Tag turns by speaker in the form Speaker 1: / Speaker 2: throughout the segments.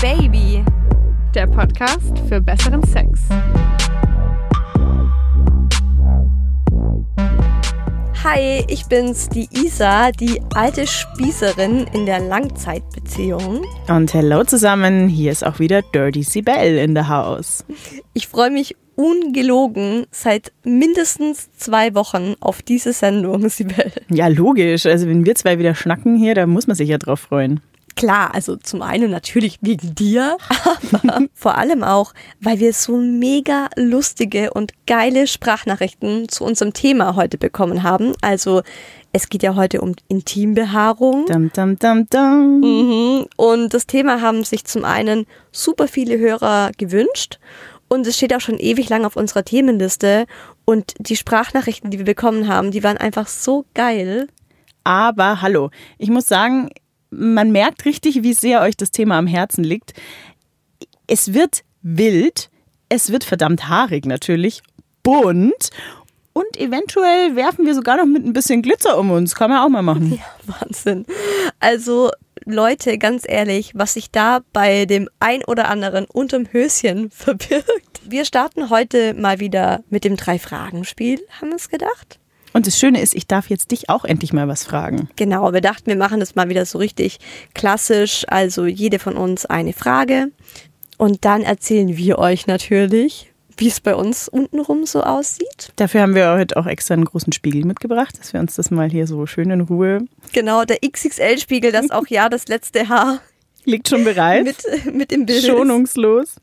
Speaker 1: Baby,
Speaker 2: der Podcast für besseren Sex.
Speaker 1: Hi, ich bin's, die Isa, die alte Spießerin in der Langzeitbeziehung.
Speaker 3: Und hello zusammen, hier ist auch wieder Dirty Sibel in the house.
Speaker 1: Ich freue mich ungelogen seit mindestens zwei Wochen auf diese Sendung, Sibel.
Speaker 3: Ja, logisch. Also wenn wir zwei wieder schnacken hier, da muss man sich ja drauf freuen.
Speaker 1: Klar, also zum einen natürlich wegen dir, aber vor allem auch, weil wir so mega lustige und geile Sprachnachrichten zu unserem Thema heute bekommen haben. Also es geht ja heute um Intimbehaarung.
Speaker 3: Dum, dum, dum, dum.
Speaker 1: Mhm. Und das Thema haben sich zum einen super viele Hörer gewünscht und es steht auch schon ewig lang auf unserer Themenliste. Und die Sprachnachrichten, die wir bekommen haben, die waren einfach so geil.
Speaker 3: Aber hallo, ich muss sagen, man merkt richtig, wie sehr euch das Thema am Herzen liegt. Es wird wild, es wird verdammt haarig natürlich, bunt und eventuell werfen wir sogar noch mit ein bisschen Glitzer um uns. Kann man auch mal machen.
Speaker 1: Ja, Wahnsinn. Also Leute, ganz ehrlich, was sich da bei dem ein oder anderen unterm Höschen verbirgt. Wir starten heute mal wieder mit dem Drei-Fragen-Spiel, haben wir es gedacht?
Speaker 3: Und das Schöne ist, ich darf jetzt dich auch endlich mal was fragen.
Speaker 1: Genau, wir dachten, wir machen das mal wieder so richtig klassisch. Also jede von uns eine Frage. Und dann erzählen wir euch natürlich, wie es bei uns untenrum so aussieht.
Speaker 3: Dafür haben wir heute auch extra einen großen Spiegel mitgebracht, dass wir uns das mal hier so schön in Ruhe.
Speaker 1: Genau, der XXL-Spiegel, das auch ja das letzte Haar
Speaker 3: Liegt schon bereit.
Speaker 1: mit, mit im Bild.
Speaker 3: Schonungslos.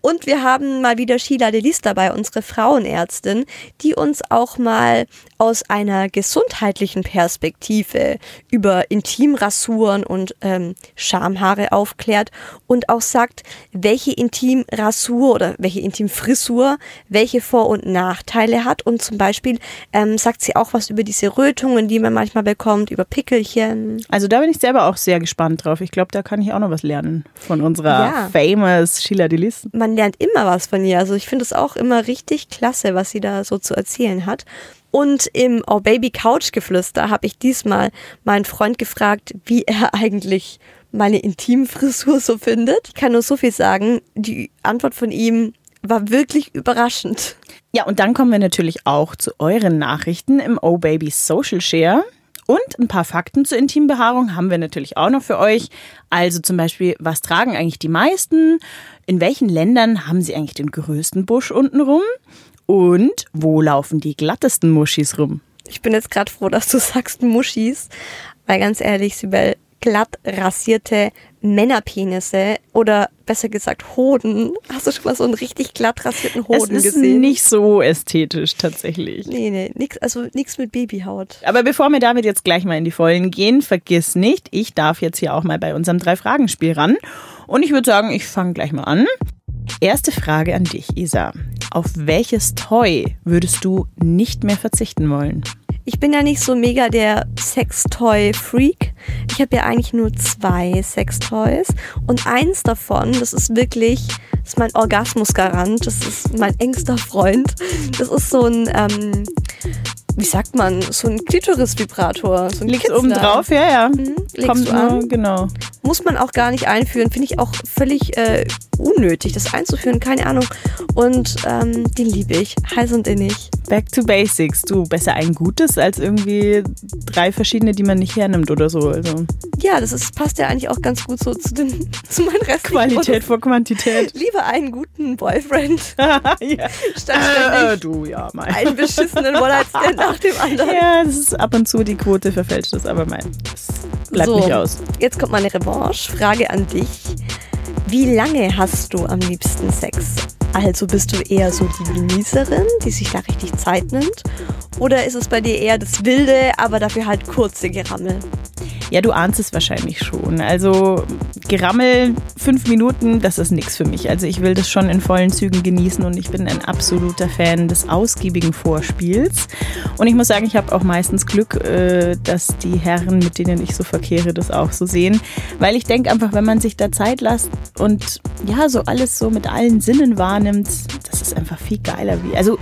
Speaker 1: Und wir haben mal wieder Sheila Delis dabei, unsere Frauenärztin, die uns auch mal aus einer gesundheitlichen Perspektive über Intimrasuren und ähm, Schamhaare aufklärt und auch sagt, welche Intimrasur oder welche Intimfrisur welche Vor- und Nachteile hat. Und zum Beispiel ähm, sagt sie auch was über diese Rötungen, die man manchmal bekommt, über Pickelchen.
Speaker 3: Also da bin ich selber auch sehr gespannt drauf. Ich glaube, da kann ich auch noch was lernen von unserer
Speaker 1: Ja.
Speaker 3: famous Sheila Delis.
Speaker 1: man lernt immer was von ihr. Also ich finde es auch immer richtig klasse, was sie da so zu erzählen hat. Und im Oh Baby Couch Geflüster habe ich diesmal meinen Freund gefragt, wie er eigentlich meine Intimfrisur so findet. Ich kann nur so viel sagen, die Antwort von ihm war wirklich überraschend.
Speaker 3: Ja, und dann kommen wir natürlich auch zu euren Nachrichten im Oh Baby Social Share. Und ein paar Fakten zur Intimbehaarung haben wir natürlich auch noch für euch. Also zum Beispiel, was tragen eigentlich die meisten? In welchen Ländern haben sie eigentlich den größten Busch untenrum? Und wo laufen die glattesten Muschis rum?
Speaker 1: Ich bin jetzt gerade froh, dass du sagst Muschis, weil ganz ehrlich, Sibel, glatt rasierte Männerpenisse oder besser gesagt Hoden. Hast du schon mal so einen richtig glatt rasierten Hoden
Speaker 3: es ist
Speaker 1: gesehen?
Speaker 3: nicht so ästhetisch tatsächlich.
Speaker 1: Nee, nee, nix, also nichts mit Babyhaut.
Speaker 3: Aber bevor wir damit jetzt gleich mal in die Vollen gehen, vergiss nicht, ich darf jetzt hier auch mal bei unserem Drei-Fragen-Spiel ran. Und ich würde sagen, ich fange gleich mal an. Erste Frage an dich, Isa. Auf welches Toy würdest du nicht mehr verzichten wollen?
Speaker 1: Ich bin ja nicht so mega der Sextoy-Freak. Ich habe ja eigentlich nur zwei Sextoys. Und eins davon, das ist wirklich, das ist mein Orgasmusgarant. Das ist mein engster Freund. Das ist so ein, ähm, wie sagt man, so ein Klitoris-Vibrator. So ein
Speaker 3: Liegt oben drauf, ja, ja.
Speaker 1: Mhm,
Speaker 3: Kommt
Speaker 1: an.
Speaker 3: genau.
Speaker 1: Muss man auch gar nicht einführen. Finde ich auch völlig äh, unnötig, das einzuführen. Keine Ahnung. Und ähm, den liebe ich. Heiß und innig.
Speaker 3: Back to Basics. Du, besser ein gutes als irgendwie drei verschiedene, die man nicht hernimmt oder so. Also
Speaker 1: Ja, das ist, passt ja eigentlich auch ganz gut so zu, den, zu meinen restlichen
Speaker 3: Qualität vor Quantität.
Speaker 1: Lieber einen guten Boyfriend
Speaker 3: ja.
Speaker 1: statt
Speaker 3: Äh, du, ja, mein.
Speaker 1: einen beschissenen One-Night-Stand nach dem anderen.
Speaker 3: Ja, das ist ab und zu die Quote verfälscht das, aber mein, das bleibt
Speaker 1: So.
Speaker 3: nicht aus.
Speaker 1: Jetzt kommt meine Revanche. Frage an dich. Wie lange hast du am liebsten Sex? Also bist du eher so die Genießerin, die sich da richtig Zeit nimmt? Oder ist es bei dir eher das Wilde, aber dafür halt kurze Gerammel?
Speaker 3: Ja, du ahnst es wahrscheinlich schon. Also Gerammel, fünf Minuten, das ist nichts für mich. Also ich will das schon in vollen Zügen genießen und ich bin ein absoluter Fan des ausgiebigen Vorspiels. Und ich muss sagen, ich habe auch meistens Glück, äh, dass die Herren, mit denen ich so verkehre, das auch so sehen. Weil ich denke einfach, wenn man sich da Zeit lässt und ja, so alles so mit allen Sinnen wahrnimmt, das ist einfach viel geiler wie. Also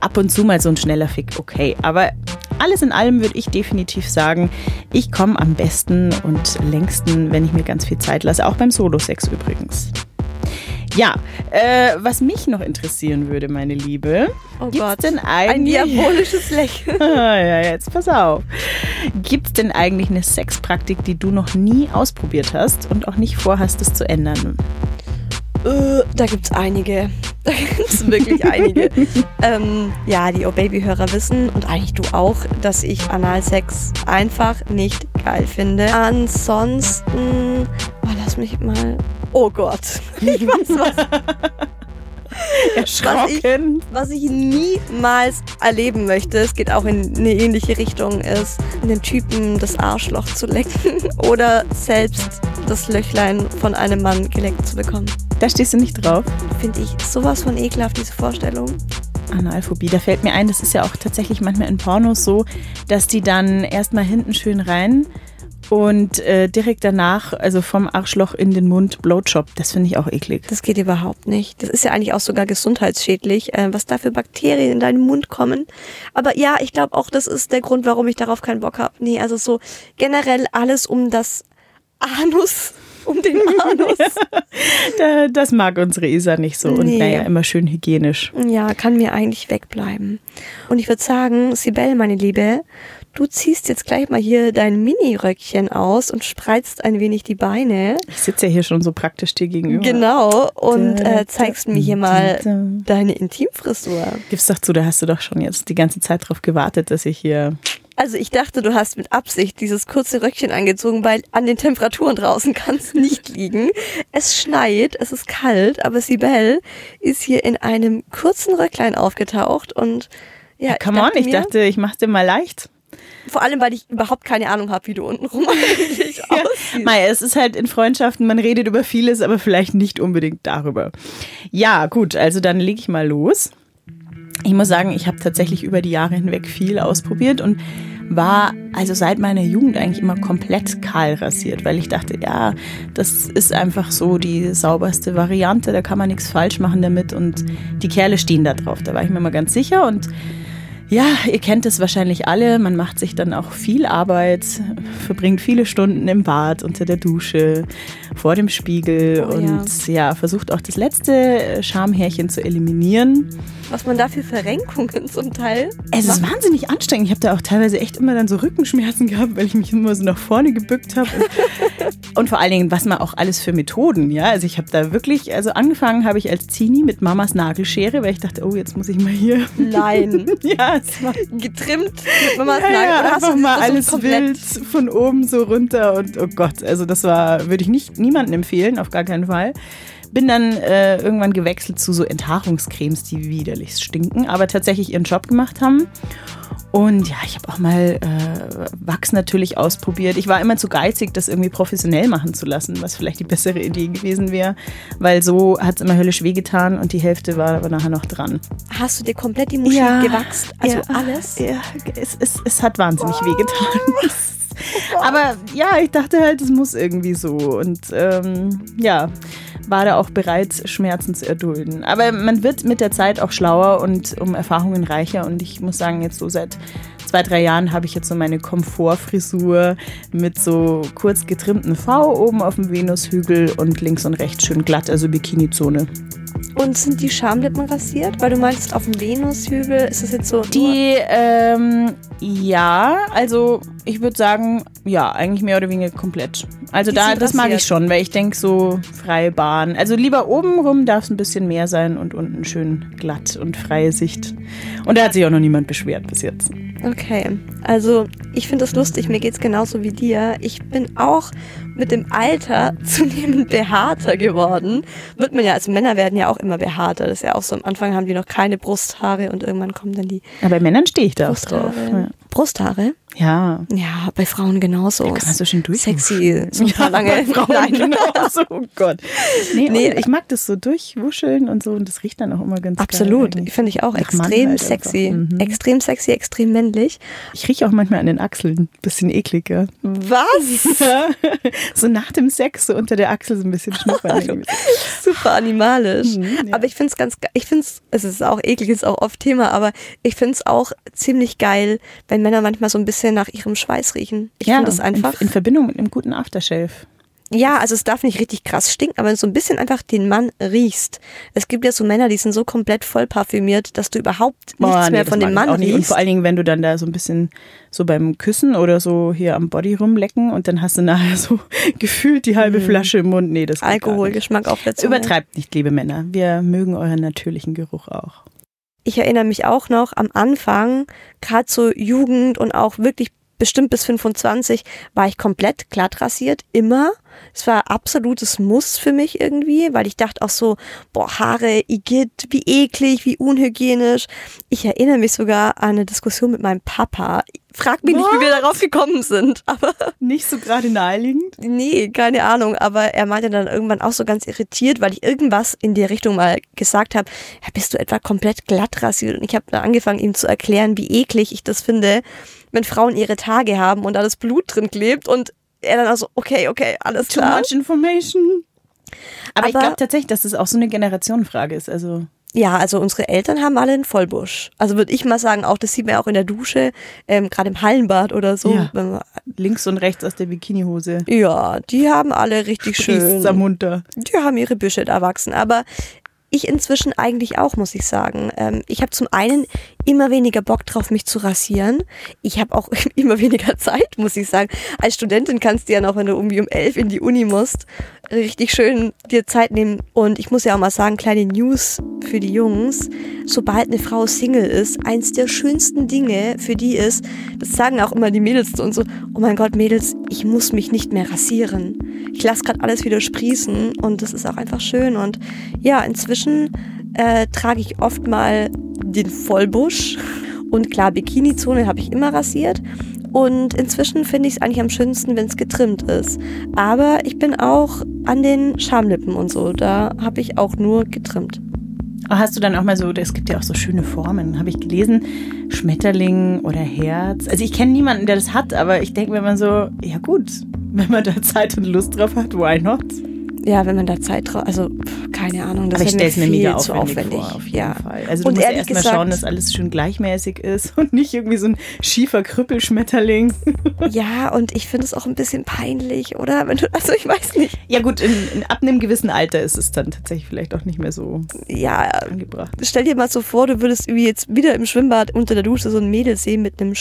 Speaker 3: ab und zu mal so ein schneller Fick, okay. Aber alles in allem würde ich definitiv sagen, ich komme am besten und längsten, wenn ich mir ganz viel Zeit lasse, auch beim Solo-Sex übrigens. Ja, äh, was mich noch interessieren würde, meine Liebe,
Speaker 1: Oh
Speaker 3: gibt's
Speaker 1: Gott.
Speaker 3: denn
Speaker 1: Ein
Speaker 3: eigentlich...
Speaker 1: diabolisches Lächeln.
Speaker 3: Ah, ja, jetzt pass auf. Gibt es denn eigentlich eine Sexpraktik, die du noch nie ausprobiert hast und auch nicht vorhast, es zu ändern?
Speaker 1: Äh, da gibt's einige. Da gibt's wirklich einige. ähm, ja, die Oh-Baby-Hörer wissen und eigentlich du auch, dass ich Analsex einfach nicht geil finde. Ansonsten, oh, lass mich mal. Oh Gott. Ich weiß was.
Speaker 3: Erschrocken.
Speaker 1: Was ich niemals erleben möchte, es geht auch in eine ähnliche Richtung, ist, den Typen das Arschloch zu lecken oder selbst das Löchlein von einem Mann geleckt zu bekommen.
Speaker 3: Da stehst du nicht drauf.
Speaker 1: Finde ich sowas von ekelhaft, diese Vorstellung.
Speaker 3: Analphobie, da fällt mir ein, das ist ja auch tatsächlich manchmal in Pornos so, dass die dann erstmal hinten schön rein und äh, direkt danach, also vom Arschloch in den Mund, Blowjob. Das finde ich auch eklig.
Speaker 1: Das geht überhaupt nicht. Das ist ja eigentlich auch sogar gesundheitsschädlich, äh, was da für Bakterien in deinen Mund kommen. Aber ja, ich glaube auch, das ist der Grund, warum ich darauf keinen Bock habe. Nee, also so generell alles um das Anus, um den Anus.
Speaker 3: Da, das mag unsere Isa nicht so. Und
Speaker 1: Nee.
Speaker 3: naja, immer schön hygienisch.
Speaker 1: Ja, kann mir eigentlich wegbleiben. Und ich würde sagen, Sibel, meine Liebe, du ziehst jetzt gleich mal hier dein Mini-Röckchen aus und spreizt ein wenig die Beine.
Speaker 3: Ich sitze ja hier schon so praktisch dir gegenüber.
Speaker 1: Genau. Und äh, zeigst mir hier mal deine Intimfrisur.
Speaker 3: Gib's doch zu, da hast du doch schon jetzt die ganze Zeit drauf gewartet, dass ich hier.
Speaker 1: Also ich dachte, du hast mit Absicht dieses kurze Röckchen angezogen, weil an den Temperaturen draußen kann es nicht liegen. Es schneit, es ist kalt, aber Sibel ist hier in einem kurzen Röcklein aufgetaucht und ja,
Speaker 3: Come on, ich dachte, ich mach's dir mal leicht.
Speaker 1: vor allem, weil ich überhaupt keine Ahnung habe, wie du untenrum eigentlich aussiehst.
Speaker 3: Mei, es ist halt in Freundschaften, man redet über vieles, aber vielleicht nicht unbedingt darüber. Ja, gut, also dann lege ich mal los. Ich muss sagen, ich habe tatsächlich über die Jahre hinweg viel ausprobiert und war also seit meiner Jugend eigentlich immer komplett kahl rasiert, weil ich dachte, ja, das ist einfach so die sauberste Variante, da kann man nichts falsch machen damit und die Kerle stehen da drauf. Da war ich mir mal ganz sicher und ja, ihr kennt es wahrscheinlich alle. Man macht sich dann auch viel Arbeit, verbringt viele Stunden im Bad, unter der Dusche, vor dem Spiegel
Speaker 1: Oh ja.
Speaker 3: und ja. versucht auch das letzte Schamhärchen zu eliminieren.
Speaker 1: Was man da für Verrenkungen zum Teil
Speaker 3: Es ist wahnsinnig anstrengend. Ich habe da auch teilweise echt immer dann so Rückenschmerzen gehabt, weil ich mich immer so nach vorne gebückt habe. Und, und vor allen Dingen, was man auch alles für Methoden, ja. Also ich habe da wirklich, also angefangen habe ich als Zini mit Mamas Nagelschere, weil ich dachte, oh, jetzt muss ich mal hier.
Speaker 1: Nein.
Speaker 3: ja, es war
Speaker 1: getrimmt mit Mamas
Speaker 3: ja,
Speaker 1: Nagel.
Speaker 3: ja, einfach mal alles
Speaker 1: komplett-
Speaker 3: wild von oben so runter und oh Gott, also das war, würde ich nicht niemandem empfehlen, auf gar keinen Fall. Bin dann äh, irgendwann gewechselt zu so Enthaarungscremes, die widerlich stinken, aber tatsächlich ihren Job gemacht haben. Und ja, ich habe auch mal äh, Wachs natürlich ausprobiert. Ich war immer zu geizig, das irgendwie professionell machen zu lassen, was vielleicht die bessere Idee gewesen wäre, weil so hat es immer höllisch wehgetan und die Hälfte war aber nachher noch dran.
Speaker 1: Hast du dir komplett die Muschel
Speaker 3: Ja.
Speaker 1: gewachst? Also
Speaker 3: Ja.
Speaker 1: alles?
Speaker 3: Ja, es, es, es hat wahnsinnig wehgetan. Aber ja, ich dachte halt, es muss irgendwie so. Und ähm, ja, war da auch bereit, Schmerzen zu erdulden. Aber man wird mit der Zeit auch schlauer und um Erfahrungen reicher. Und ich muss sagen, jetzt so seit zwei, drei Jahren habe ich jetzt so meine Komfortfrisur mit so kurz getrimmten V oben auf dem Venushügel und links und rechts schön glatt, also Bikini-Zone.
Speaker 1: Und sind die Schamlippen rasiert? Weil du meinst, auf dem Venushügel ist das jetzt so.
Speaker 3: Die, ähm, ja, also ich würde sagen, ja, eigentlich mehr oder weniger komplett. Also
Speaker 1: Die
Speaker 3: da, das mag
Speaker 1: rasiert.
Speaker 3: ich schon, weil ich denke so freie Bahn. Also lieber oben rum darf es ein bisschen mehr sein und unten schön glatt und freie Sicht. Und da hat sich auch noch niemand beschwert bis jetzt.
Speaker 1: Okay, also ich finde das lustig, mir geht's genauso wie dir. Ich bin auch mit dem Alter zunehmend behaarter geworden. Wird man ja, also Männer werden ja auch immer behaarter. Das ist ja auch so, am Anfang haben die noch keine Brusthaare und irgendwann kommen dann die
Speaker 3: Aber bei Männern stehe ich da auch drauf. Ja.
Speaker 1: Brusthaare?
Speaker 3: Ja.
Speaker 1: Ja, bei Frauen genauso.
Speaker 3: Da kann man so schön durchwuscheln.
Speaker 1: Sexy, so paar lange.
Speaker 3: Bei Frauen
Speaker 1: Nein.
Speaker 3: genauso, oh Gott. Nee,
Speaker 1: Nee.
Speaker 3: ich mag das so durchwuscheln und so und das riecht dann auch immer ganz
Speaker 1: Absolut,
Speaker 3: geil.
Speaker 1: finde ich auch
Speaker 3: Mann
Speaker 1: extrem
Speaker 3: halt
Speaker 1: sexy.
Speaker 3: Mhm.
Speaker 1: Extrem sexy, extrem männlich.
Speaker 3: Ich rieche auch manchmal an den Achseln, bisschen ekliger.
Speaker 1: Was?
Speaker 3: so nach dem Sex so unter der Achsel so ein bisschen schnuppern. irgendwie.
Speaker 1: Super animalisch.
Speaker 3: Mhm, ja.
Speaker 1: Aber ich finde es ganz ge- ich finde es, es ist auch eklig, ist auch oft Thema, aber ich finde es auch ziemlich geil, wenn Männer manchmal so ein bisschen nach ihrem Schweiß riechen. Ich finde das einfach.
Speaker 3: In, in Verbindung mit einem guten Aftershave.
Speaker 1: Ja, also es darf nicht richtig krass stinken, aber so ein bisschen einfach den Mann riechst. Es gibt ja so Männer, die sind so komplett voll parfümiert, dass du überhaupt nichts
Speaker 3: Boah, nee,
Speaker 1: mehr von dem Mann
Speaker 3: nicht. Und
Speaker 1: riechst.
Speaker 3: vor allen Dingen, wenn du dann da so ein bisschen so beim Küssen oder so hier am Body rumlecken und dann hast du nachher so gefühlt die halbe Flasche im Mund. Nee, das.
Speaker 1: Alkoholgeschmack auf der Zunge.
Speaker 3: Übertreibt nicht, liebe Männer. Wir mögen euren natürlichen Geruch auch.
Speaker 1: Ich erinnere mich auch noch am Anfang, gerade so Jugend und auch wirklich bestimmt bis 25, war ich komplett glatt rasiert, immer. Es war absolutes Muss für mich irgendwie, weil ich dachte auch so, boah, Haare, Igitt, wie eklig, wie unhygienisch. Ich erinnere mich sogar an eine Diskussion mit meinem Papa. Frag mich nicht, wie wir darauf gekommen sind, aber
Speaker 3: Nicht so gerade naheliegend.
Speaker 1: Nee, keine Ahnung, aber er meinte dann irgendwann auch so ganz irritiert, weil ich irgendwas in die Richtung mal gesagt habe, ja, bist du etwa komplett glatt rasiert? Und ich habe dann angefangen, ihm zu erklären, wie eklig ich das finde, wenn Frauen ihre Tage haben und da das Blut drin klebt und er dann also, okay, okay, alles
Speaker 3: Too
Speaker 1: klar.
Speaker 3: much information. Aber, ich
Speaker 1: Aber-
Speaker 3: glaube tatsächlich, dass das auch so eine Generationenfrage ist. Also
Speaker 1: Ja, also unsere Eltern haben alle einen Vollbusch. Also würde ich mal sagen, auch das sieht man auch in der Dusche, ähm, gerade im Hallenbad oder so.
Speaker 3: Ja.
Speaker 1: Man,
Speaker 3: links und rechts aus der Bikinihose.
Speaker 1: ja, die haben alle richtig schön.
Speaker 3: Sprießt's am munter.
Speaker 1: Die haben ihre Büsche da wachsen, aber ich inzwischen eigentlich auch, muss ich sagen. Ähm, ich habe zum einen immer weniger Bock drauf, mich zu rasieren. Ich habe auch immer weniger Zeit, muss ich sagen. Als Studentin kannst du ja noch, wenn du irgendwie um elf in die Uni musst, richtig schön dir Zeit nehmen. Und ich muss ja auch mal sagen, kleine News für die Jungs. Sobald eine Frau Single ist, eins der schönsten Dinge für die ist, das sagen auch immer die Mädels zu uns so, oh mein Gott, Mädels, ich muss mich nicht mehr rasieren. Ich lasse gerade alles wieder sprießen und das ist auch einfach schön. Und ja, inzwischen äh, trage ich oft mal den Vollbusch. Und klar, Bikini-Zone habe ich immer rasiert. Und inzwischen finde ich es eigentlich am schönsten, wenn es getrimmt ist. Aber ich bin auch an den Schamlippen und so. Da habe ich auch nur getrimmt.
Speaker 3: Hast du dann auch mal so, es gibt ja auch so schöne Formen, habe ich gelesen, Schmetterling oder Herz. Also ich kenne niemanden, der das hat, aber ich denke mir immer so, ja gut, wenn man da Zeit und Lust drauf hat, why not?
Speaker 1: Ja, wenn man da Zeit drauf, also keine Ahnung, das
Speaker 3: stelle
Speaker 1: mir viel
Speaker 3: mega
Speaker 1: zu
Speaker 3: aufwendig,
Speaker 1: aufwendig.
Speaker 3: vor, auf
Speaker 1: ja.
Speaker 3: Fall. Also du
Speaker 1: Und
Speaker 3: musst
Speaker 1: ehrlich
Speaker 3: erstmal
Speaker 1: gesagt-
Speaker 3: schauen, dass alles schön gleichmäßig ist und nicht irgendwie so ein schiefer Krüppelschmetterling.
Speaker 1: Ja, und ich finde es auch ein bisschen peinlich, oder? Wenn du, also ich weiß nicht.
Speaker 3: Ja gut, in, in, ab einem gewissen Alter ist es dann tatsächlich vielleicht auch nicht mehr so
Speaker 1: Ja,
Speaker 3: angebracht.
Speaker 1: stell dir mal so vor, du würdest jetzt wieder im Schwimmbad unter der Dusche so ein Mädel sehen mit einem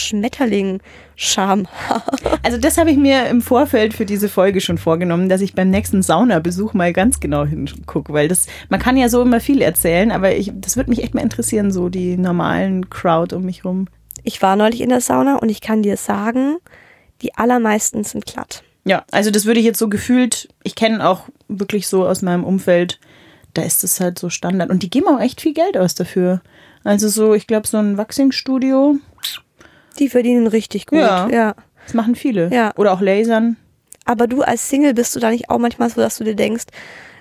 Speaker 1: Schmetterling-Scham.
Speaker 3: Also das habe ich mir im Vorfeld für diese Folge schon vorgenommen, dass ich beim nächsten Saunabesuch mal ganz genau hingucke, weil das, man kann ja so immer viel erzählen, aber ich, das würde mich echt mal interessieren, so die normalen Crowd um mich rum.
Speaker 1: Ich war neulich in der Sauna und ich kann dir sagen, die allermeisten sind glatt.
Speaker 3: Ja, also das würde ich jetzt so gefühlt, ich kenne auch wirklich so aus meinem Umfeld, da ist es halt so Standard und die geben auch echt viel Geld aus dafür. Also so, ich glaube so ein Waxing-Studio,
Speaker 1: Die verdienen richtig gut.
Speaker 3: Ja.
Speaker 1: ja.
Speaker 3: das machen viele.
Speaker 1: Ja.
Speaker 3: Oder auch Lasern.
Speaker 1: Aber du als Single bist du da nicht auch manchmal so, dass du dir denkst,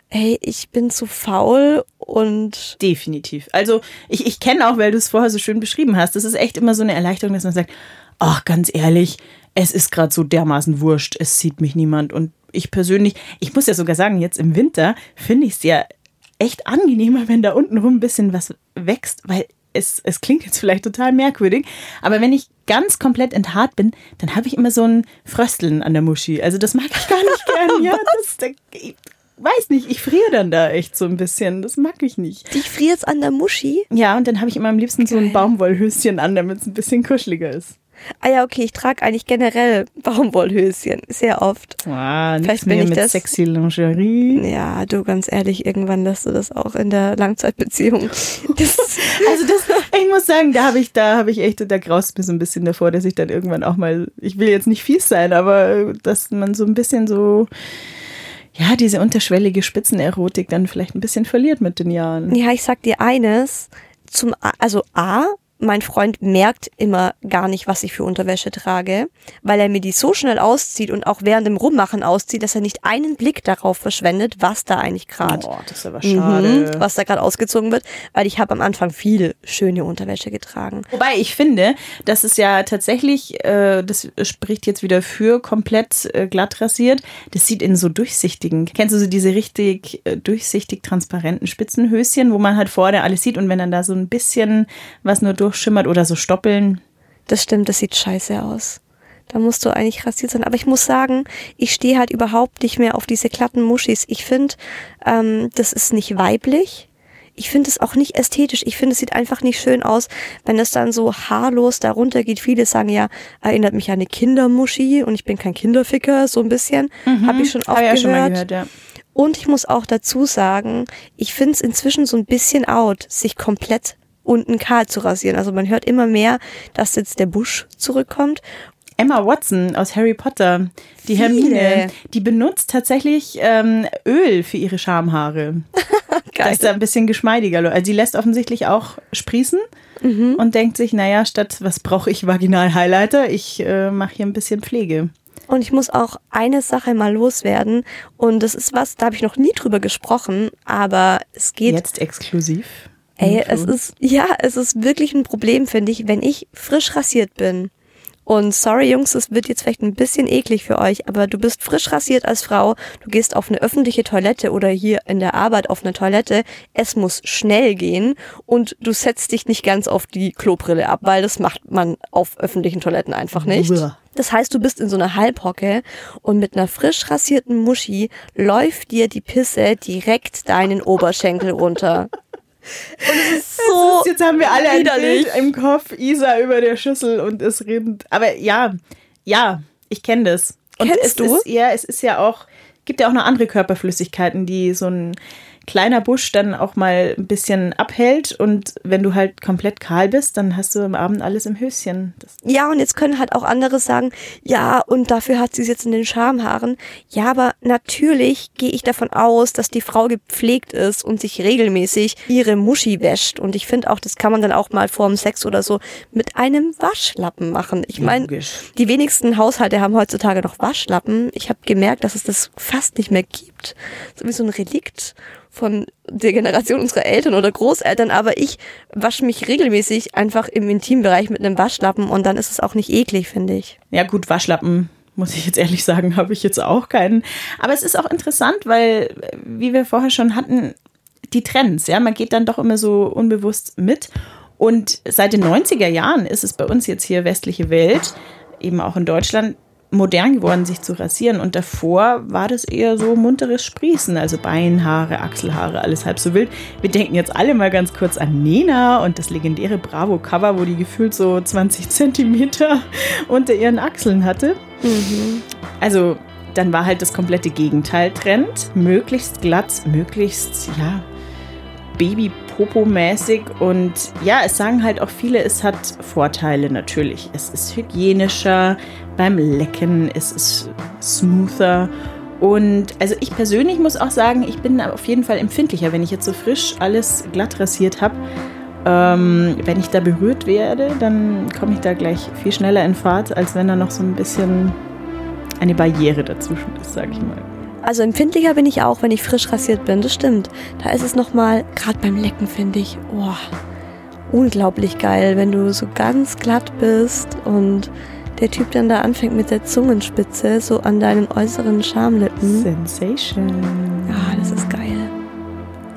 Speaker 1: hey, ich bin zu faul und
Speaker 3: Definitiv. Also ich, ich kenne auch, weil du es vorher so schön beschrieben hast, das ist echt immer so eine Erleichterung, dass man sagt, ach, ganz ehrlich, es ist gerade so dermaßen wurscht, es sieht mich niemand. Und ich persönlich, ich muss ja sogar sagen, jetzt im Winter finde ich es ja echt angenehmer, wenn da unten rum ein bisschen was wächst, weil es, es klingt jetzt vielleicht total merkwürdig, aber wenn ich ganz komplett enthaart bin, dann habe ich immer so ein Frösteln an der Muschi. Also das mag ich gar nicht gern. Ja, das, ich weiß nicht, ich friere dann da echt so ein bisschen. Das mag ich nicht.
Speaker 1: dich friert's an der Muschi.
Speaker 3: Ja, und dann habe ich immer am liebsten so ein
Speaker 1: Geil.
Speaker 3: Baumwollhöschen an, damit es ein bisschen kuscheliger ist.
Speaker 1: Ah ja, okay, ich trage eigentlich generell Baumwollhöschen, sehr oft.
Speaker 3: Nichts
Speaker 1: Vielleicht bin
Speaker 3: mehr
Speaker 1: ich
Speaker 3: mit
Speaker 1: das-
Speaker 3: sexy Lingerie.
Speaker 1: Ja, du, ganz ehrlich, irgendwann lässt du das auch in der Langzeitbeziehung. Das,
Speaker 3: Also das, ich muss sagen, da habe ich, da habe ich echt, da graust mir so ein bisschen davor, dass ich dann irgendwann auch mal, ich will jetzt nicht fies sein, aber dass man so ein bisschen so, ja, diese unterschwellige Spitzenerotik dann vielleicht ein bisschen verliert mit den Jahren.
Speaker 1: ja, ich sag dir eines, zum A, also A, mein Freund merkt immer gar nicht, was ich für Unterwäsche trage, weil er mir die so schnell auszieht und auch während dem Rummachen auszieht, dass er nicht einen Blick darauf verschwendet, was da eigentlich gerade,
Speaker 3: das ist
Speaker 1: mhm, was da gerade ausgezogen wird, weil ich habe am Anfang viel schöne Unterwäsche getragen.
Speaker 3: Wobei ich finde, dass es ja tatsächlich, äh, das spricht jetzt wieder für komplett äh, glatt rasiert, das sieht in so durchsichtigen, kennst du so diese richtig äh, durchsichtig transparenten Spitzenhöschen, wo man halt vorne alles sieht und wenn dann da so ein bisschen was nur durchschimmert oder so Stoppeln.
Speaker 1: Das stimmt, das sieht scheiße aus. Da musst du eigentlich rasiert sein. Aber ich muss sagen, ich stehe halt überhaupt nicht mehr auf diese glatten Muschis. Ich finde, ähm, das ist nicht weiblich. Ich finde es auch nicht ästhetisch. Ich finde, es sieht einfach nicht schön aus, wenn es dann so haarlos darunter geht. Viele sagen ja, erinnert mich an eine Kindermuschi und ich bin kein Kinderficker, so ein bisschen. Habe ich schon oft
Speaker 3: ja
Speaker 1: gehört.
Speaker 3: schon mal gehört, ja.
Speaker 1: Und ich muss auch dazu sagen, ich finde es inzwischen so ein bisschen out, sich komplett unten kahl zu rasieren. Also man hört immer mehr, dass jetzt der Busch zurückkommt.
Speaker 3: Emma Watson aus Harry Potter, die
Speaker 1: Viele.
Speaker 3: Hermine, die benutzt tatsächlich ähm, Öl für ihre Schamhaare.
Speaker 1: Geil.
Speaker 3: dass da ein bisschen geschmeidiger. läuft. Also sie lässt offensichtlich auch sprießen
Speaker 1: Mhm.
Speaker 3: und denkt sich, naja, statt was brauche ich Vaginal-Highlighter, ich äh, mache hier ein bisschen Pflege.
Speaker 1: Und ich muss auch eine Sache mal loswerden. Und das ist was, da habe ich noch nie drüber gesprochen, aber es geht.
Speaker 3: Jetzt exklusiv.
Speaker 1: Ey, es ist, ja, es ist wirklich ein Problem, finde ich, wenn ich frisch rasiert bin. Und sorry, Jungs, es wird jetzt vielleicht ein bisschen eklig für euch, aber du bist frisch rasiert als Frau, du gehst auf eine öffentliche Toilette oder hier in der Arbeit auf eine Toilette, es muss schnell gehen und du setzt dich nicht ganz auf die Klobrille ab, weil das macht man auf öffentlichen Toiletten einfach nicht. Das heißt, du bist in so einer Halbhocke und mit einer frisch rasierten Muschi läuft dir die Pisse direkt deinen Oberschenkel runter. Und es ist so
Speaker 3: Jetzt haben wir alle ein. Bild im Kopf, Isa über der Schüssel und es rinnt. Aber ja, ja, ich kenne das. Und
Speaker 1: Kennst
Speaker 3: es
Speaker 1: du?
Speaker 3: Ist, ja, es ist ja auch, gibt ja auch noch andere Körperflüssigkeiten, die so ein kleiner Busch dann auch mal ein bisschen abhält. Und wenn du halt komplett kahl bist, dann hast du am Abend alles im Höschen. Das
Speaker 1: Ja, und jetzt können halt auch andere sagen, ja, und dafür hat sie es jetzt in den Schamhaaren. Ja, aber natürlich gehe ich davon aus, dass die Frau gepflegt ist und sich regelmäßig ihre Muschi wäscht. Und ich finde auch, das kann man dann auch mal vorm Sex oder so mit einem Waschlappen machen. Ich meine, die wenigsten Haushalte haben heutzutage noch Waschlappen. Ich habe gemerkt, dass es das fast nicht mehr gibt. So wie so ein Relikt von der Generation unserer Eltern oder Großeltern, aber ich wasche mich regelmäßig einfach im Intimbereich mit einem Waschlappen und dann ist es auch nicht eklig, finde ich.
Speaker 3: Ja, gut, Waschlappen, muss ich jetzt ehrlich sagen, habe ich jetzt auch keinen. Aber es ist auch interessant, weil, wie wir vorher schon hatten, die Trends, ja, man geht dann doch immer so unbewusst mit. Und seit den 90er Jahren ist es bei uns jetzt hier westliche Welt, eben auch in Deutschland, modern geworden, sich zu rasieren. Und davor war das eher so munteres Sprießen, also Beinhaare, Achselhaare, alles halb so wild. Wir denken jetzt alle mal ganz kurz an Nena und das legendäre Bravo-Cover, wo die gefühlt so 20 Zentimeter unter ihren Achseln hatte. Also dann war halt das komplette Gegenteil Trend. Möglichst glatt, möglichst, ja, Baby-Popo-mäßig. Und ja, es sagen halt auch viele, es hat Vorteile natürlich. Es ist hygienischer beim Lecken, es ist smoother. Und also ich persönlich muss auch sagen, ich bin auf jeden Fall empfindlicher, wenn ich jetzt so frisch alles glatt rasiert habe. Ähm, wenn ich da berührt werde, dann komme ich da gleich viel schneller in Fahrt, als wenn da noch so ein bisschen eine Barriere dazwischen ist, sage ich mal.
Speaker 1: Also empfindlicher bin ich auch, wenn ich frisch rasiert bin, das stimmt. Da ist es nochmal, gerade beim Lecken finde ich, oh, unglaublich geil, wenn du so ganz glatt bist und der Typ dann da anfängt mit der Zungenspitze so an deinen äußeren Schamlippen.
Speaker 3: Sensation.
Speaker 1: Ja, das ist geil.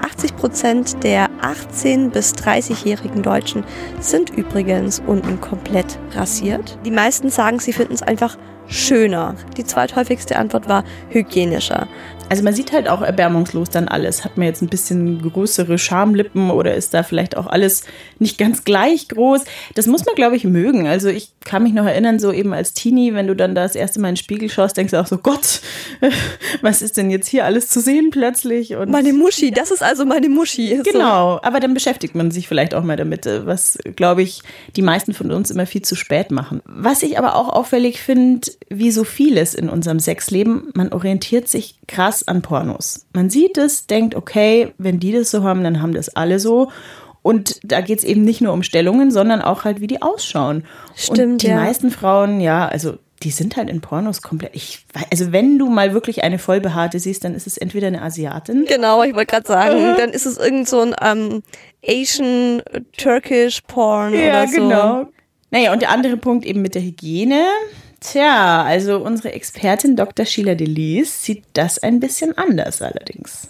Speaker 1: 80 Prozent der 18- bis 30-jährigen Deutschen sind übrigens unten komplett rasiert. Die meisten sagen, sie finden es einfach schöner. Die zweithäufigste Antwort war hygienischer.
Speaker 3: Also man sieht halt auch erbärmungslos dann alles. Hat man jetzt ein bisschen größere Schamlippen oder ist da vielleicht auch alles nicht ganz gleich groß? Das muss man, glaube ich, mögen. Also ich kann mich noch erinnern, so eben als Teenie, wenn du dann da das erste Mal in den Spiegel schaust, denkst du auch so, Gott, was ist denn jetzt hier alles zu sehen plötzlich? Und
Speaker 1: Meine Muschi, das ist also meine Muschi.
Speaker 3: Genau, aber dann beschäftigt man sich vielleicht auch mal damit, äh, was, glaube ich, die meisten von uns immer viel zu spät machen. Was ich aber auch auffällig finde, wie so vieles in unserem Sexleben, man orientiert sich krass an Pornos. Man sieht es, denkt, okay, wenn die das so haben, dann haben das alle so. Und da geht es eben nicht nur um Stellungen, sondern auch halt, wie die ausschauen.
Speaker 1: Stimmt,
Speaker 3: Und die
Speaker 1: ja.
Speaker 3: meisten Frauen, ja, also die sind halt in Pornos komplett. Ich, also wenn du mal wirklich eine vollbehaarte siehst, dann ist es entweder eine Asiatin.
Speaker 1: Genau, ich wollte gerade sagen, dann ist es irgend so ein ähm, Asian Turkish Porn oder so.
Speaker 3: genau. Naja, und der andere Punkt eben mit der Hygiene. Tja, also unsere Expertin Dr. Sheila Delis sieht das ein bisschen anders allerdings.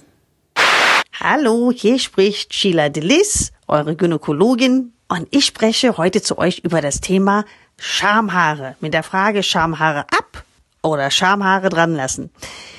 Speaker 4: Hallo, hier spricht Sheila Delis, eure Gynäkologin, und ich spreche heute zu euch über das Thema Schamhaare mit der Frage Schamhaare ab oder Schamhaare dran lassen.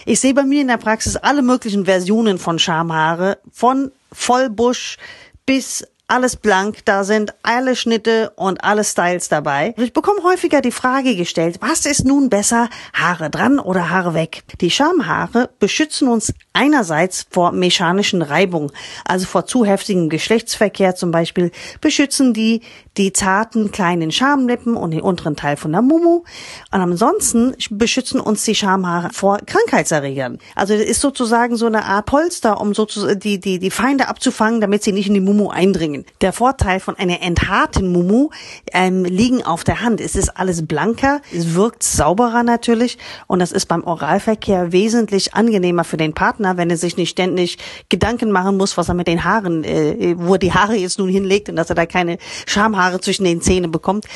Speaker 4: Ich sehe bei mir in der Praxis alle möglichen Versionen von Schamhaare, von Vollbusch bis alles blank, da sind alle Schnitte und alle Styles dabei. Ich bekomme häufiger die Frage gestellt, was ist nun besser, Haare dran oder Haare weg? Die Schamhaare beschützen uns einerseits vor mechanischen Reibung, also vor zu heftigem Geschlechtsverkehr zum Beispiel, beschützen die die zarten kleinen Schamlippen und den unteren Teil von der Mumu. Und ansonsten beschützen uns die Schamhaare vor Krankheitserregern. Also es ist sozusagen so eine Art Polster, um sozusagen die, die, die Feinde abzufangen, damit sie nicht in die Mumu eindringen. Der Vorteil von einer enthaarten Mumu ähm, liegen auf der Hand. Es ist alles blanker, es wirkt sauberer natürlich und das ist beim Oralverkehr wesentlich angenehmer für den Partner, wenn er sich nicht ständig Gedanken machen muss, was er mit den Haaren, äh, wo er die Haare jetzt nun hinlegt und dass er da keine Schamhaare zwischen den Zähnen bekommt.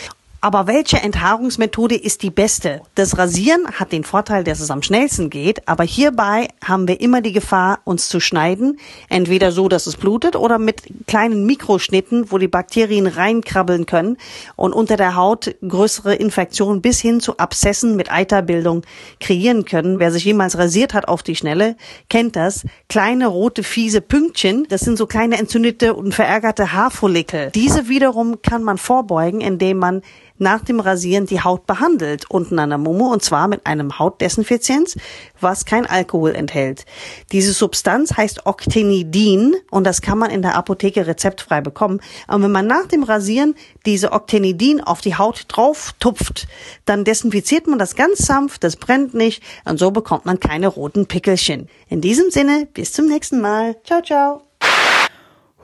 Speaker 4: Aber welche Enthaarungsmethode ist die beste? Das Rasieren hat den Vorteil, dass es am schnellsten geht, aber hierbei haben wir immer die Gefahr, uns zu schneiden. Entweder so, dass es blutet oder mit kleinen Mikroschnitten, wo die Bakterien reinkrabbeln können und unter der Haut größere Infektionen bis hin zu Abszessen mit Eiterbildung kreieren können. Wer sich jemals rasiert hat auf die Schnelle, kennt das. Kleine rote fiese Pünktchen, das sind so kleine entzündete und verärgerte Haarfollikel. Diese wiederum kann man vorbeugen, indem man nach dem Rasieren die Haut behandelt, unten an der Mumu, und zwar mit einem Hautdesinfizienz, was kein Alkohol enthält. Diese Substanz heißt Octenidin und das kann man in der Apotheke rezeptfrei bekommen. Und wenn man nach dem Rasieren diese Octenidin auf die Haut drauf tupft, dann desinfiziert man das ganz sanft, das brennt nicht und so bekommt man keine roten Pickelchen. In diesem Sinne, bis zum nächsten Mal. Ciao, ciao.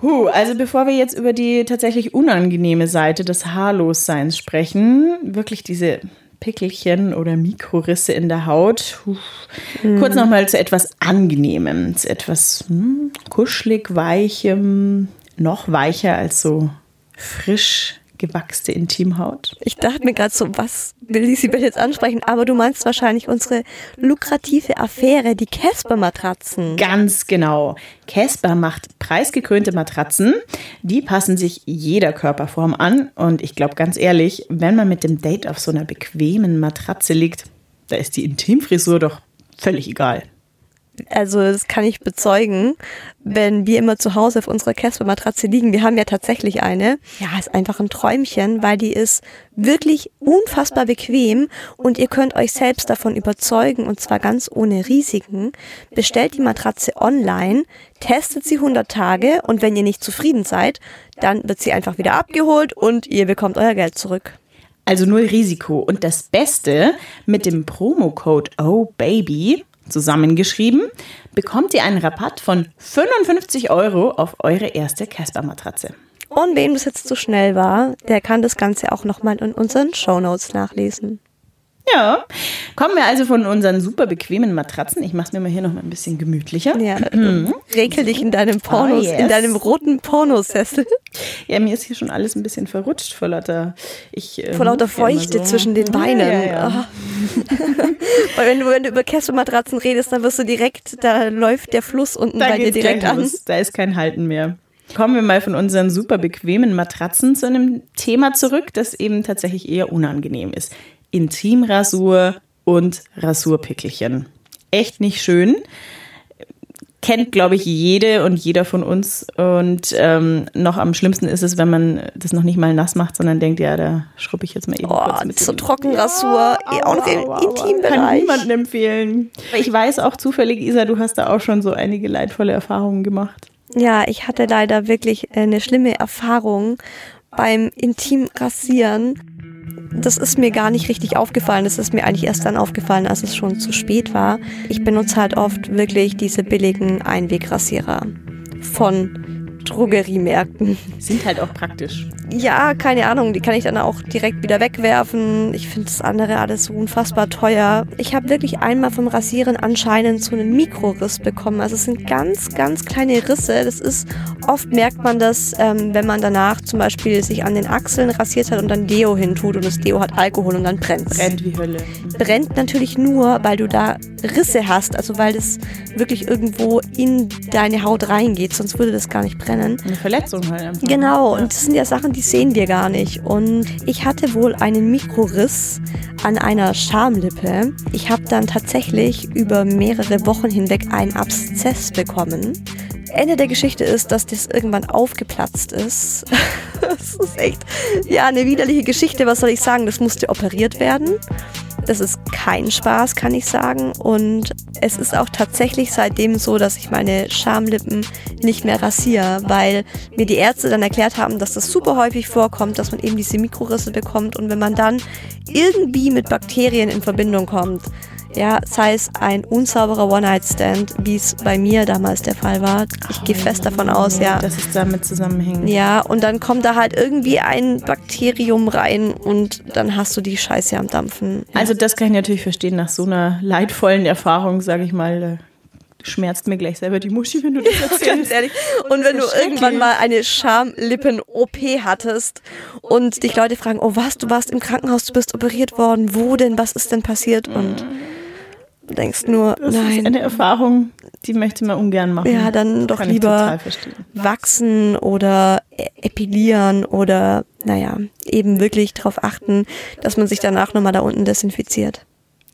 Speaker 3: Huh, also bevor wir jetzt über die tatsächlich unangenehme Seite des Haarlosseins sprechen, wirklich diese Pickelchen oder Mikrorisse in der Haut. Huh. Kurz nochmal zu etwas Angenehmem, zu etwas hm, kuschelig, weichem, noch weicher als so frisch gewachste Intimhaut.
Speaker 1: Ich dachte mir gerade so, was will Lisibeth jetzt ansprechen? Aber du meinst wahrscheinlich unsere lukrative Affäre, die Casper-Matratzen.
Speaker 3: Ganz genau. Casper macht preisgekrönte Matratzen. Die passen sich jeder Körperform an. Und ich glaube ganz ehrlich, wenn man mit dem Date auf so einer bequemen Matratze liegt, da ist die Intimfrisur doch völlig egal.
Speaker 1: Also das kann ich bezeugen, wenn wir immer zu Hause auf unserer Casper-Matratze liegen. Wir haben ja tatsächlich eine. Ja, ist einfach ein Träumchen, weil die ist wirklich unfassbar bequem und ihr könnt euch selbst davon überzeugen und zwar ganz ohne Risiken. Bestellt die Matratze online, testet sie 100 Tage und wenn ihr nicht zufrieden seid, dann wird sie einfach wieder abgeholt und ihr bekommt euer Geld zurück.
Speaker 3: Also null Risiko. Und das Beste, mit dem Promocode Oh Baby zusammengeschrieben, bekommt ihr einen Rabatt von 55 Euro auf eure erste Casper-Matratze.
Speaker 1: Und wem das jetzt zu schnell war, der kann das Ganze auch nochmal in unseren Shownotes nachlesen.
Speaker 3: Ja, kommen wir also von unseren super bequemen Matratzen. Ich mache es mir mal hier noch mal ein bisschen gemütlicher.
Speaker 1: Ja, rekel dich in deinem Pornos,
Speaker 3: Oh, yes.
Speaker 1: in deinem roten Pornosessel.
Speaker 3: Ja, mir ist hier schon alles ein bisschen verrutscht vor lauter, ich, äh,
Speaker 1: Vor lauter
Speaker 3: ja immer
Speaker 1: Feuchte
Speaker 3: so.
Speaker 1: zwischen den Beinen.
Speaker 3: Ja, ja.
Speaker 1: Ah. Weil wenn du, wenn du über Casper-Matratzen redest, dann wirst du direkt, da läuft der Fluss unten
Speaker 3: Da
Speaker 1: bei dir direkt an.
Speaker 3: los. Da ist kein Halten mehr. Kommen wir mal von unseren super bequemen Matratzen zu einem Thema zurück, das eben tatsächlich eher unangenehm ist. Intimrasur und Rasurpickelchen. Echt nicht schön. Kennt, glaube ich, jede und jeder von uns. Und ähm, noch am schlimmsten ist es, wenn man das noch nicht mal nass macht, sondern denkt, ja, da schrubbe ich jetzt mal eben kurz
Speaker 1: Oh,
Speaker 3: mit
Speaker 1: zur
Speaker 3: dem-
Speaker 1: Trockenrasur, eh auch noch im
Speaker 3: aua. Kann
Speaker 1: Intimbereich.
Speaker 3: niemandem empfehlen. Ich weiß auch zufällig, Isa, du hast da auch schon so einige leidvolle Erfahrungen gemacht.
Speaker 1: Ja, ich hatte leider wirklich eine schlimme Erfahrung beim Intimrasieren. Das ist mir gar nicht richtig aufgefallen. Das ist mir eigentlich erst dann aufgefallen, als es schon zu spät war. Ich benutze halt oft wirklich diese billigen Einwegrasierer von Drogeriemärkten.
Speaker 3: Sind halt auch praktisch.
Speaker 1: Ja, keine Ahnung, die kann ich dann auch direkt wieder wegwerfen. Ich finde das andere alles so unfassbar teuer. Ich habe wirklich einmal vom Rasieren anscheinend so einen Mikroriss bekommen. Also es sind ganz, ganz kleine Risse. Das ist, oft merkt man das, ähm, wenn man danach zum Beispiel sich an den Achseln rasiert hat und dann Deo hintut und das Deo hat Alkohol und dann brennt
Speaker 3: Brennt wie Hölle.
Speaker 1: brennt natürlich nur, weil du da Risse hast, also weil das wirklich irgendwo in deine Haut reingeht, sonst würde das gar nicht brennen.
Speaker 3: Eine Verletzung halt einfach.
Speaker 1: Genau, und das sind ja Sachen, die sehen wir gar nicht. Und ich hatte wohl einen Mikroriss an einer Schamlippe. Ich habe dann tatsächlich über mehrere Wochen hinweg einen Abszess bekommen. Ende der Geschichte ist, dass das irgendwann aufgeplatzt ist. das ist echt, ja, eine widerliche Geschichte. Was soll ich sagen? Das musste operiert werden. Das ist kein Spaß, kann ich sagen. Und es ist auch tatsächlich seitdem so, dass ich meine Schamlippen nicht mehr rasiere, weil mir die Ärzte dann erklärt haben, dass das super häufig vorkommt, dass man eben diese Mikrorisse bekommt. Und wenn man dann irgendwie mit Bakterien in Verbindung kommt, ja, sei es ein unsauberer One-Night-Stand, wie es bei mir damals der Fall war. Ich gehe fest davon aus, ja.
Speaker 3: Dass es damit zusammenhängt.
Speaker 1: Ja, und dann kommt da halt irgendwie ein Bakterium rein und dann hast du die Scheiße am Dampfen.
Speaker 3: Also das kann ich natürlich verstehen, nach so einer leidvollen Erfahrung, sage ich mal, äh, schmerzt mir gleich selber die Muschi, wenn du das
Speaker 1: Ganz
Speaker 3: erzählst.
Speaker 1: ehrlich. Und wenn du irgendwann mal eine Schamlippen-OP hattest und dich Leute fragen, oh was, du warst im Krankenhaus, du bist operiert worden, wo denn, was ist denn passiert? Und du denkst nur,
Speaker 3: Das ist
Speaker 1: nein,
Speaker 3: eine Erfahrung, die möchte man ungern machen.
Speaker 1: ja, dann doch
Speaker 3: Kann
Speaker 1: lieber wachsen oder e- epilieren oder, naja, eben wirklich darauf achten, dass man sich danach nochmal da unten desinfiziert.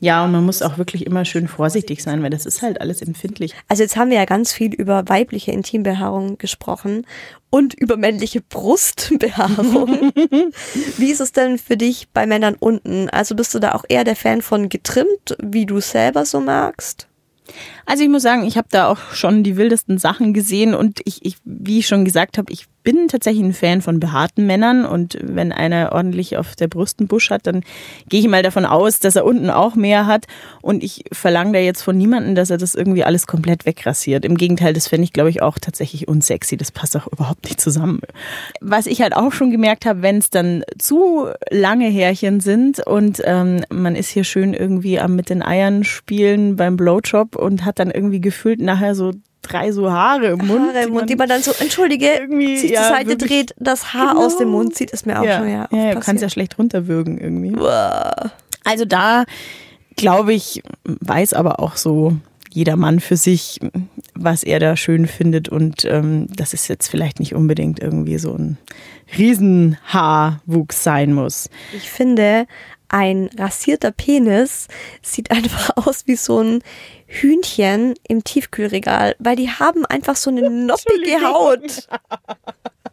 Speaker 3: Ja, und man muss auch wirklich immer schön vorsichtig sein, weil das ist halt alles empfindlich.
Speaker 1: Also jetzt haben wir ja ganz viel über weibliche Intimbehaarung gesprochen und über männliche Brustbehaarung. wie ist es denn für dich bei Männern unten? Also bist du da auch eher der Fan von getrimmt, wie du selber so magst?
Speaker 3: Also ich muss sagen, ich habe da auch schon die wildesten Sachen gesehen und ich, ich wie ich schon gesagt habe, ich bin tatsächlich ein Fan von behaarten Männern und wenn einer ordentlich auf der Brust einen Busch hat, dann gehe ich mal davon aus, dass er unten auch mehr hat und ich verlange da jetzt von niemandem, dass er das irgendwie alles komplett wegrasiert. Im Gegenteil, das fände ich glaube ich auch tatsächlich unsexy, das passt auch überhaupt nicht zusammen. Was ich halt auch schon gemerkt habe, wenn es dann zu lange Härchen sind und ähm, man ist hier schön irgendwie am mit den Eiern spielen beim Blowjob und hat dann irgendwie gefühlt nachher so drei so Haare im Mund.
Speaker 1: Haare im Mund, die man dann so, entschuldige,
Speaker 3: irgendwie,
Speaker 1: sich
Speaker 3: ja,
Speaker 1: zur Seite
Speaker 3: wirklich.
Speaker 1: dreht, das Haar
Speaker 3: Genau.
Speaker 1: aus dem Mund zieht, ist mir auch
Speaker 3: ja,
Speaker 1: schon ja,
Speaker 3: ja, du kannst ja schlecht runterwürgen irgendwie. Also da glaube ich, weiß aber auch so jeder Mann für sich, was er da schön findet. Und ähm, dass es jetzt vielleicht nicht unbedingt irgendwie so ein Riesenhaarwuchs sein muss.
Speaker 1: Ich finde, ein rasierter Penis sieht einfach aus wie so ein Hühnchen im Tiefkühlregal, weil die haben einfach so eine noppige Haut.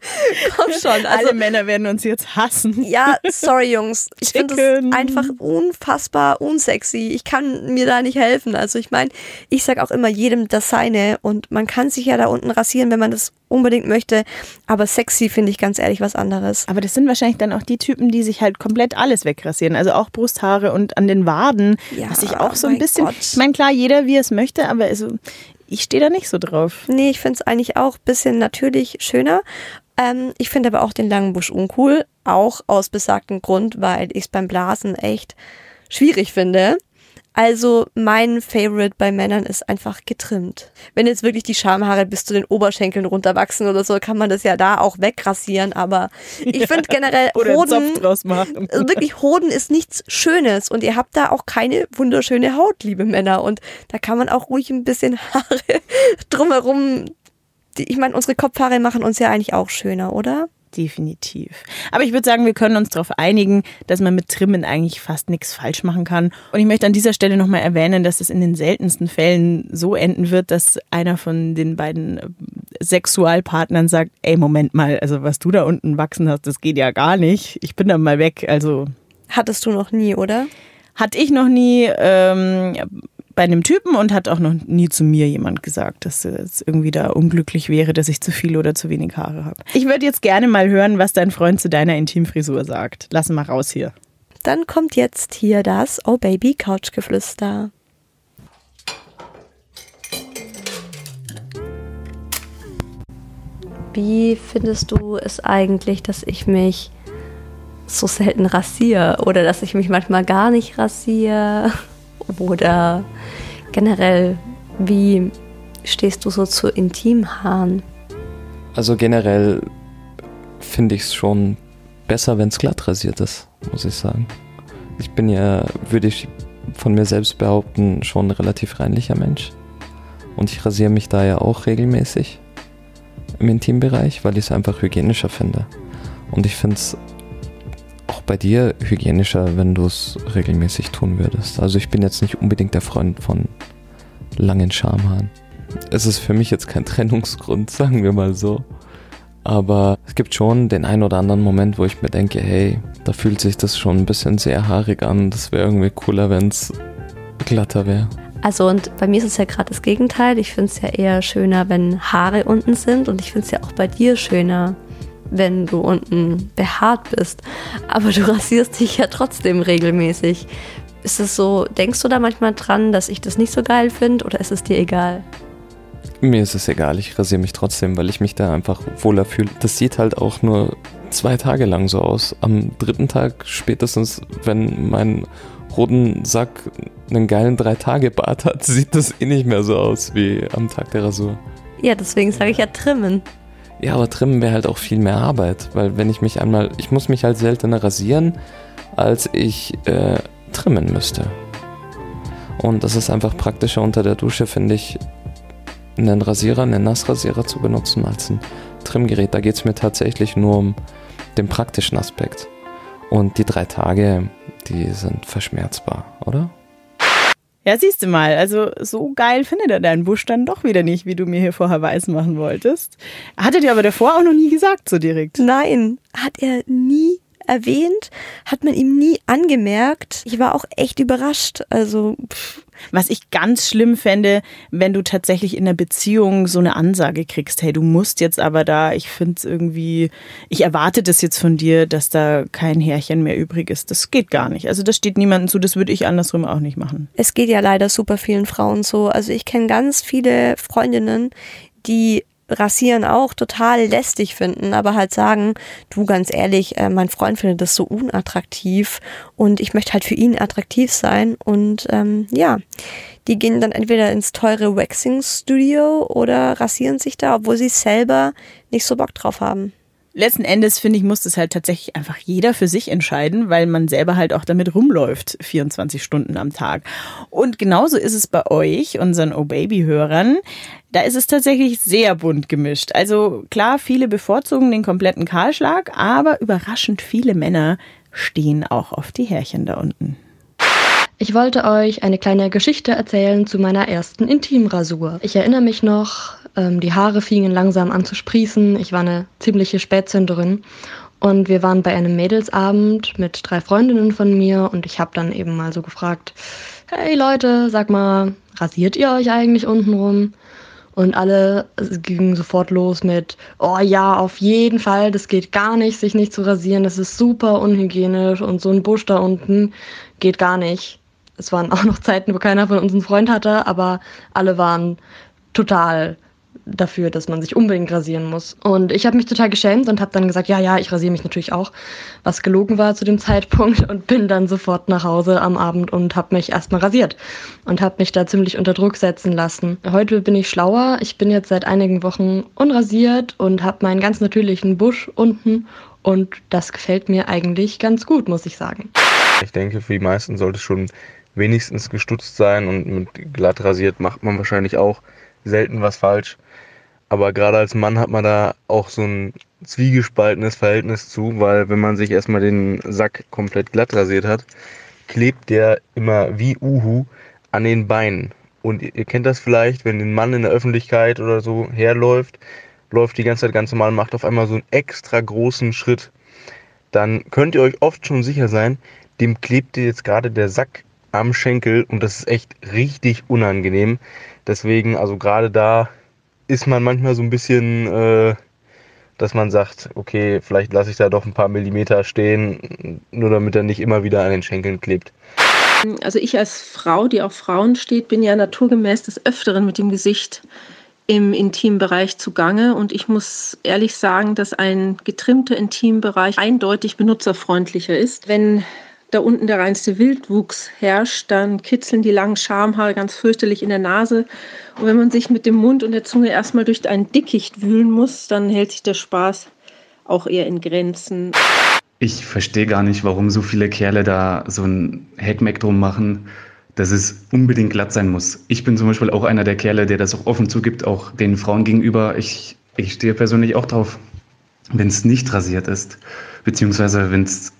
Speaker 1: Komm schon, also
Speaker 3: Alle Männer werden uns jetzt hassen.
Speaker 1: ja, sorry Jungs, ich finde das einfach unfassbar unsexy. Ich kann mir da nicht helfen. Also ich meine, ich sag auch immer jedem das seine und man kann sich ja da unten rasieren, wenn man das unbedingt möchte, aber sexy finde ich ganz ehrlich was anderes.
Speaker 3: Aber das sind wahrscheinlich dann auch die Typen, die sich halt komplett alles wegrasieren. Also auch Brusthaare und an den Waden.
Speaker 1: Ja,
Speaker 3: was ich auch so ein bisschen.
Speaker 1: Gott.
Speaker 3: Ich meine, klar, jeder wie er es möchte, aber also, ich stehe da nicht so drauf.
Speaker 1: Nee, ich finde es eigentlich auch ein bisschen natürlich schöner. Ähm, ich finde aber auch den langen Busch uncool. Auch aus besagtem Grund, weil ich es beim Blasen echt schwierig finde. Also mein Favorite bei Männern ist einfach getrimmt. Wenn jetzt wirklich die Schamhaare bis zu den Oberschenkeln runterwachsen oder so, kann man das ja da auch wegrasieren. Aber ich finde generell
Speaker 3: Oder einen
Speaker 1: Hoden,
Speaker 3: Zopf draus machen.
Speaker 1: also wirklich, Hoden ist nichts Schönes und ihr habt da auch keine wunderschöne Haut, liebe Männer. Und da kann man auch ruhig ein bisschen Haare drumherum. Ich meine, unsere Kopfhaare machen uns ja eigentlich auch schöner, oder?
Speaker 3: Definitiv. Aber ich würde sagen, wir können uns darauf einigen, dass man mit Trimmen eigentlich fast nichts falsch machen kann. Und ich möchte an dieser Stelle nochmal erwähnen, dass es in den seltensten Fällen so enden wird, dass einer von den beiden äh, Sexualpartnern sagt, ey, Moment mal, also was du da unten wachsen hast, das geht ja gar nicht. Ich bin dann mal weg. Also
Speaker 1: Hattest du noch nie, oder?
Speaker 3: hatte ich noch nie ähm, bei einem Typen und hat auch noch nie zu mir jemand gesagt, dass es irgendwie da unglücklich wäre, dass ich zu viel oder zu wenig Haare habe. Ich würde jetzt gerne mal hören, was dein Freund zu deiner Intimfrisur sagt. Lass mal raus hier.
Speaker 1: Dann kommt jetzt hier das Oh Baby Couchgeflüster. Wie findest du es eigentlich, dass ich mich so selten rasiere oder dass ich mich manchmal gar nicht rasiere? Oder generell, wie stehst du so zu Intimhaaren?
Speaker 5: Also generell finde ich es schon besser, wenn es glatt rasiert ist, muss ich sagen. Ich bin ja, würde ich von mir selbst behaupten, schon ein relativ reinlicher Mensch. Und ich rasiere mich da ja auch regelmäßig im Intimbereich, weil ich es einfach hygienischer finde. Und ich finde es bei dir hygienischer, wenn du es regelmäßig tun würdest. Also ich bin jetzt nicht unbedingt der Freund von langen Schamhaaren. Es ist für mich jetzt kein Trennungsgrund, sagen wir mal so. Aber es gibt schon den einen oder anderen Moment, wo ich mir denke, hey, da fühlt sich das schon ein bisschen sehr haarig an. Das wäre irgendwie cooler, wenn es glatter wäre.
Speaker 1: Also und bei mir ist es ja gerade das Gegenteil. Ich finde es ja eher schöner, wenn Haare unten sind und ich finde es ja auch bei dir schöner, wenn du unten behaart bist. Aber du rasierst dich ja trotzdem regelmäßig. Ist es so, denkst du da manchmal dran, dass ich das nicht so geil finde oder ist es dir egal?
Speaker 5: Mir ist es egal, ich rasiere mich trotzdem, weil ich mich da einfach wohler fühle. Das sieht halt auch nur zwei Tage lang so aus. Am dritten Tag spätestens, wenn mein roten Sack einen geilen Drei-Tage-Bart hat, sieht das eh nicht mehr so aus wie am Tag der Rasur.
Speaker 1: Ja, deswegen sage ich ja trimmen.
Speaker 5: Ja, aber trimmen wäre halt auch viel mehr Arbeit, weil wenn ich mich einmal, ich muss mich halt seltener rasieren, als ich äh, trimmen müsste. Und das ist einfach praktischer unter der Dusche, finde ich, einen Rasierer, einen Nassrasierer zu benutzen als ein Trimmgerät. Da geht es mir tatsächlich nur um den praktischen Aspekt. Und die drei Tage, die sind verschmerzbar, oder?
Speaker 3: Ja, siehst du mal, also so geil findet er deinen Busch dann doch wieder nicht, wie du mir hier vorher weiß machen wolltest. Hat er dir aber davor auch noch nie gesagt, so direkt?
Speaker 1: Nein, hat er nie erwähnt, hat man ihm nie angemerkt. Ich war auch echt überrascht. Also pff,
Speaker 3: was ich ganz schlimm fände, wenn du tatsächlich in der Beziehung so eine Ansage kriegst, hey, du musst jetzt aber da, ich finde es irgendwie, ich erwarte das jetzt von dir, dass da kein Härchen mehr übrig ist. Das geht gar nicht. Also das steht niemandem zu, das würde ich andersrum auch nicht machen.
Speaker 1: Es geht ja leider super vielen Frauen so. Also ich kenne ganz viele Freundinnen, die Rasieren auch total lästig finden, aber halt sagen, du ganz ehrlich, äh, mein Freund findet das so unattraktiv und ich möchte halt für ihn attraktiv sein und ähm, ja, die gehen dann entweder ins teure Waxing Studio oder rasieren sich da, obwohl sie selber nicht so Bock drauf haben
Speaker 3: letzten Endes finde ich, muss das halt tatsächlich einfach jeder für sich entscheiden, weil man selber halt auch damit rumläuft, 24 Stunden am Tag. Und genauso ist es bei euch, unseren Oh Baby-Hörern. Da ist es tatsächlich sehr bunt gemischt. Also klar, viele bevorzugen den kompletten Kahlschlag, aber überraschend viele Männer stehen auch auf die Härchen da unten.
Speaker 6: Ich wollte euch eine kleine Geschichte erzählen zu meiner ersten Intimrasur. Ich erinnere mich noch, ähm, die Haare fingen langsam an zu sprießen. Ich war eine ziemliche Spätzünderin. Und wir waren bei einem Mädelsabend mit drei Freundinnen von mir und ich habe dann eben mal so gefragt, hey Leute, sag mal, rasiert ihr euch eigentlich untenrum? Und alle gingen sofort los mit, oh ja, auf jeden Fall, das geht gar nicht, sich nicht zu rasieren, das ist super unhygienisch und so ein Busch da unten geht gar nicht. Es waren auch noch Zeiten, wo keiner von uns einen Freund hatte, aber alle waren total dafür, dass man sich unbedingt rasieren muss. Und ich habe mich total geschämt und habe dann gesagt, ja, ja, ich rasiere mich natürlich auch, was gelogen war zu dem Zeitpunkt und bin dann sofort nach Hause am Abend und habe mich erstmal rasiert und habe mich da ziemlich unter Druck setzen lassen. Heute bin ich schlauer. Ich bin jetzt seit einigen Wochen unrasiert und habe meinen ganz natürlichen Busch unten und das gefällt mir eigentlich ganz gut, muss ich sagen.
Speaker 7: Ich denke, für die meisten sollte es schon wenigstens gestutzt sein und mit glatt rasiert macht man wahrscheinlich auch selten was falsch. Aber gerade als Mann hat man da auch so ein zwiegespaltenes Verhältnis zu, weil wenn man sich erstmal den Sack komplett glatt rasiert hat, klebt der immer wie Uhu an den Beinen. Und ihr kennt das vielleicht, wenn ein Mann in der Öffentlichkeit oder so herläuft, läuft die ganze Zeit ganz normal, macht auf einmal so einen extra großen Schritt. Dann könnt ihr euch oft schon sicher sein, dem klebt jetzt gerade der Sack am Schenkel und das ist echt richtig unangenehm. Deswegen, also gerade da ist man manchmal so ein bisschen, äh, dass man sagt, okay, vielleicht lasse ich da doch ein paar Millimeter stehen, nur damit er nicht immer wieder an den Schenkeln klebt.
Speaker 8: Also ich als Frau, die auf Frauen steht, bin ja naturgemäß des Öfteren mit dem Gesicht im Intimbereich zugange und ich muss ehrlich sagen, dass ein getrimmter Intimbereich eindeutig benutzerfreundlicher ist. Wenn da unten der reinste Wildwuchs herrscht, dann kitzeln die langen Schamhaare ganz fürchterlich in der Nase. Und wenn man sich mit dem Mund und der Zunge erstmal durch ein Dickicht wühlen muss, dann hält sich der Spaß auch eher in Grenzen.
Speaker 9: Ich verstehe gar nicht, warum so viele Kerle da so ein Hackmack drum machen, dass es unbedingt glatt sein muss. Ich bin zum Beispiel auch einer der Kerle, der das auch offen zugibt, auch den Frauen gegenüber. Ich, ich stehe persönlich auch drauf, wenn es nicht rasiert ist, beziehungsweise wenn es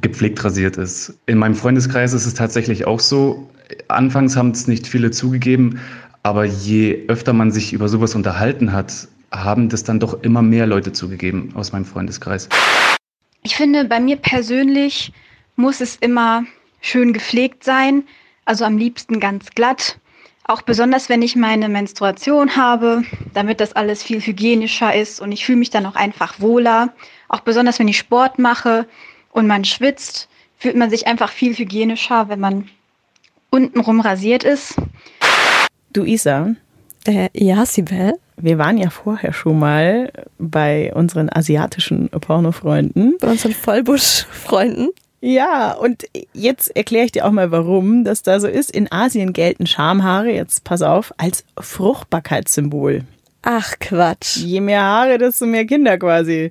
Speaker 9: gepflegt rasiert ist. In meinem Freundeskreis ist es tatsächlich auch so. Anfangs haben es nicht viele zugegeben, aber je öfter man sich über sowas unterhalten hat, haben das dann doch immer mehr Leute zugegeben aus meinem Freundeskreis.
Speaker 10: Ich finde, bei mir persönlich muss es immer schön gepflegt sein, also am liebsten ganz glatt. Auch besonders, wenn ich meine Menstruation habe, damit das alles viel hygienischer ist und ich fühle mich dann auch einfach wohler. Auch besonders, wenn ich Sport mache, und man schwitzt, fühlt man sich einfach viel hygienischer, wenn man untenrum rasiert ist.
Speaker 3: Du Isa?
Speaker 1: Äh, ja, Sibel?
Speaker 3: Wir waren ja vorher schon mal bei unseren asiatischen Pornofreunden.
Speaker 1: Bei unseren Vollbusch-Freunden.
Speaker 3: Ja, und jetzt erkläre ich dir auch mal, warum das da so ist. In Asien gelten Schamhaare, jetzt pass auf, als Fruchtbarkeitssymbol.
Speaker 1: Ach Quatsch.
Speaker 3: Je mehr Haare, desto mehr Kinder quasi.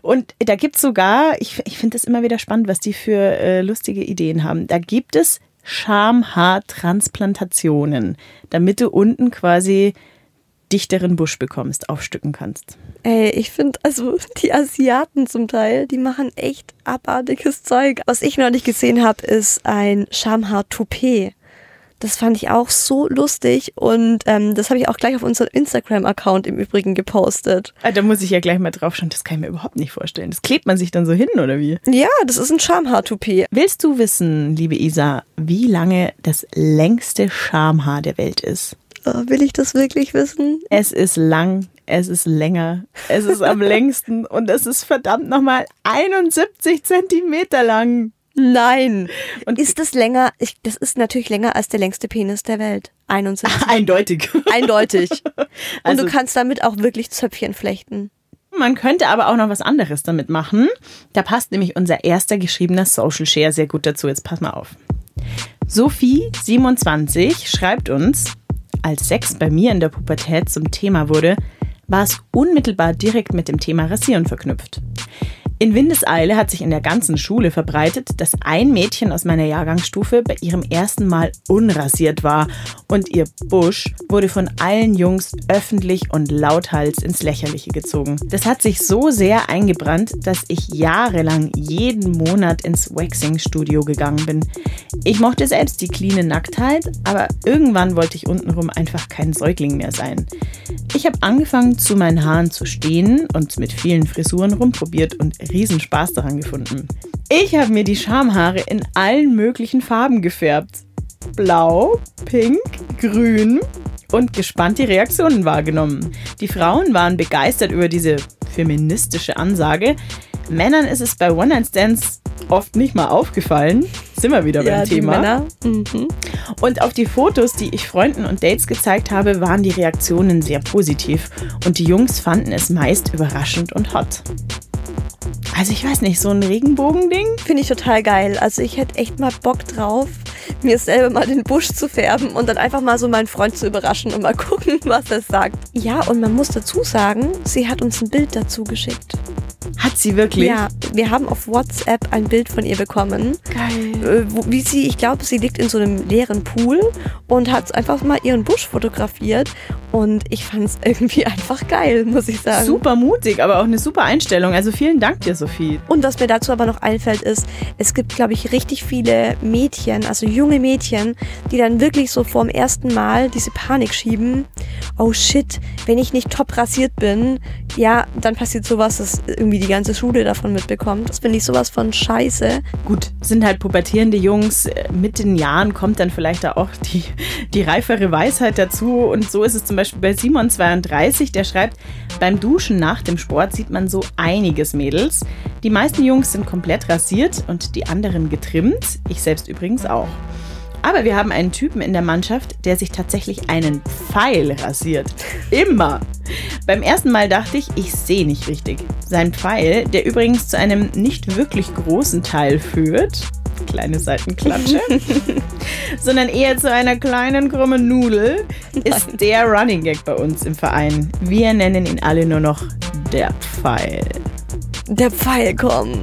Speaker 3: Und da gibt es sogar, ich, ich finde das immer wieder spannend, was die für äh, lustige Ideen haben. Da gibt es Schamhaartransplantationen, damit du unten quasi dichteren Busch bekommst, aufstücken kannst.
Speaker 1: Ey, ich finde, also die Asiaten zum Teil, die machen echt abartiges Zeug. Was ich noch nicht gesehen habe, ist ein Schamhaar-Toupet. Das fand ich auch so lustig und ähm, das habe ich auch gleich auf unserem Instagram-Account im Übrigen gepostet.
Speaker 3: Ah, da muss ich ja gleich mal drauf schauen. Das kann ich mir überhaupt nicht vorstellen. Das klebt man sich dann so hin, oder wie?
Speaker 1: Ja, das ist ein Schamhaar-Toupet.
Speaker 3: Willst du wissen, liebe Isa, wie lange das längste Schamhaar der Welt ist?
Speaker 1: Oh, will ich das wirklich wissen?
Speaker 3: Es ist lang, es ist länger, es ist am längsten und es ist verdammt nochmal 71 Zentimeter lang.
Speaker 1: Nein. Und ist das länger? Ich, das ist natürlich länger als der längste Penis der Welt. 71.
Speaker 3: Eindeutig.
Speaker 1: Eindeutig. Und also, du kannst damit auch wirklich Zöpfchen flechten.
Speaker 3: Man könnte aber auch noch was anderes damit machen. Da passt nämlich unser erster geschriebener Social Share sehr gut dazu. Jetzt pass mal auf. Sophie27 schreibt uns, als Sex bei mir in der Pubertät zum Thema wurde, war es unmittelbar direkt mit dem Thema Rasieren verknüpft. In Windeseile hat sich in der ganzen Schule verbreitet, dass ein Mädchen aus meiner Jahrgangsstufe bei ihrem ersten Mal unrasiert war und ihr Busch wurde von allen Jungs öffentlich und lauthals ins Lächerliche gezogen. Das hat sich so sehr eingebrannt, dass ich jahrelang jeden Monat ins Waxing-Studio gegangen bin. Ich mochte selbst die cleane Nacktheit, aber irgendwann wollte ich untenrum einfach kein Säugling mehr sein. Ich habe angefangen, zu meinen Haaren zu stehen und mit vielen Frisuren rumprobiert und riesen Spaß daran gefunden. Ich habe mir die Schamhaare in allen möglichen Farben gefärbt. Blau, pink, grün und gespannt die Reaktionen wahrgenommen. Die Frauen waren begeistert über diese feministische Ansage. Männern ist es bei One-Night-Stands oft nicht mal aufgefallen. Sind wir wieder ja, beim Thema. Mhm. Und auf die Fotos, die ich Freunden und Dates gezeigt habe, waren die Reaktionen sehr positiv. Und die Jungs fanden es meist überraschend und hot. Also ich weiß nicht, so ein Regenbogending?
Speaker 1: Finde ich total geil. Also ich hätte echt mal Bock drauf, mir selber mal den Busch zu färben und dann einfach mal so meinen Freund zu überraschen und mal gucken, was er sagt. Ja, und man muss dazu sagen, sie hat uns ein Bild dazu geschickt.
Speaker 3: Hat sie wirklich?
Speaker 1: Ja, wir haben auf WhatsApp ein Bild von ihr bekommen.
Speaker 3: Geil.
Speaker 1: Äh, wie sie, ich glaube, sie liegt in so einem leeren Pool und hat einfach mal ihren Busch fotografiert. Und ich fand es irgendwie einfach geil, muss ich sagen.
Speaker 3: Super mutig, aber auch eine super Einstellung. Also vielen Dank dir, Sophie.
Speaker 1: Und was mir dazu aber noch einfällt, ist, es gibt, glaube ich, richtig viele Mädchen, also junge Mädchen, die dann wirklich so vorm ersten Mal diese Panik schieben. Oh shit, wenn ich nicht top rasiert bin, ja, dann passiert sowas, dass irgendwie die ganze Schule davon mitbekommt. Das finde ich sowas von scheiße.
Speaker 3: Gut, sind halt pubertierende Jungs. Mit den Jahren kommt dann vielleicht da auch die, die reifere Weisheit dazu. Und so ist es zum Beispiel bei Simon32, der schreibt, beim Duschen nach dem Sport sieht man so einiges Mädels. Die meisten Jungs sind komplett rasiert und die anderen getrimmt. Ich selbst übrigens auch. Aber wir haben einen Typen in der Mannschaft, der sich tatsächlich einen Pfeil rasiert. Immer. Beim ersten Mal dachte ich, ich sehe nicht richtig. Sein Pfeil, der übrigens zu einem nicht wirklich großen Teil führt, kleine Seitenklatsche, sondern eher zu einer kleinen krummen Nudel, ist der Running Gag bei uns im Verein. Wir nennen ihn alle nur noch der Pfeil.
Speaker 1: Der Pfeil kommt.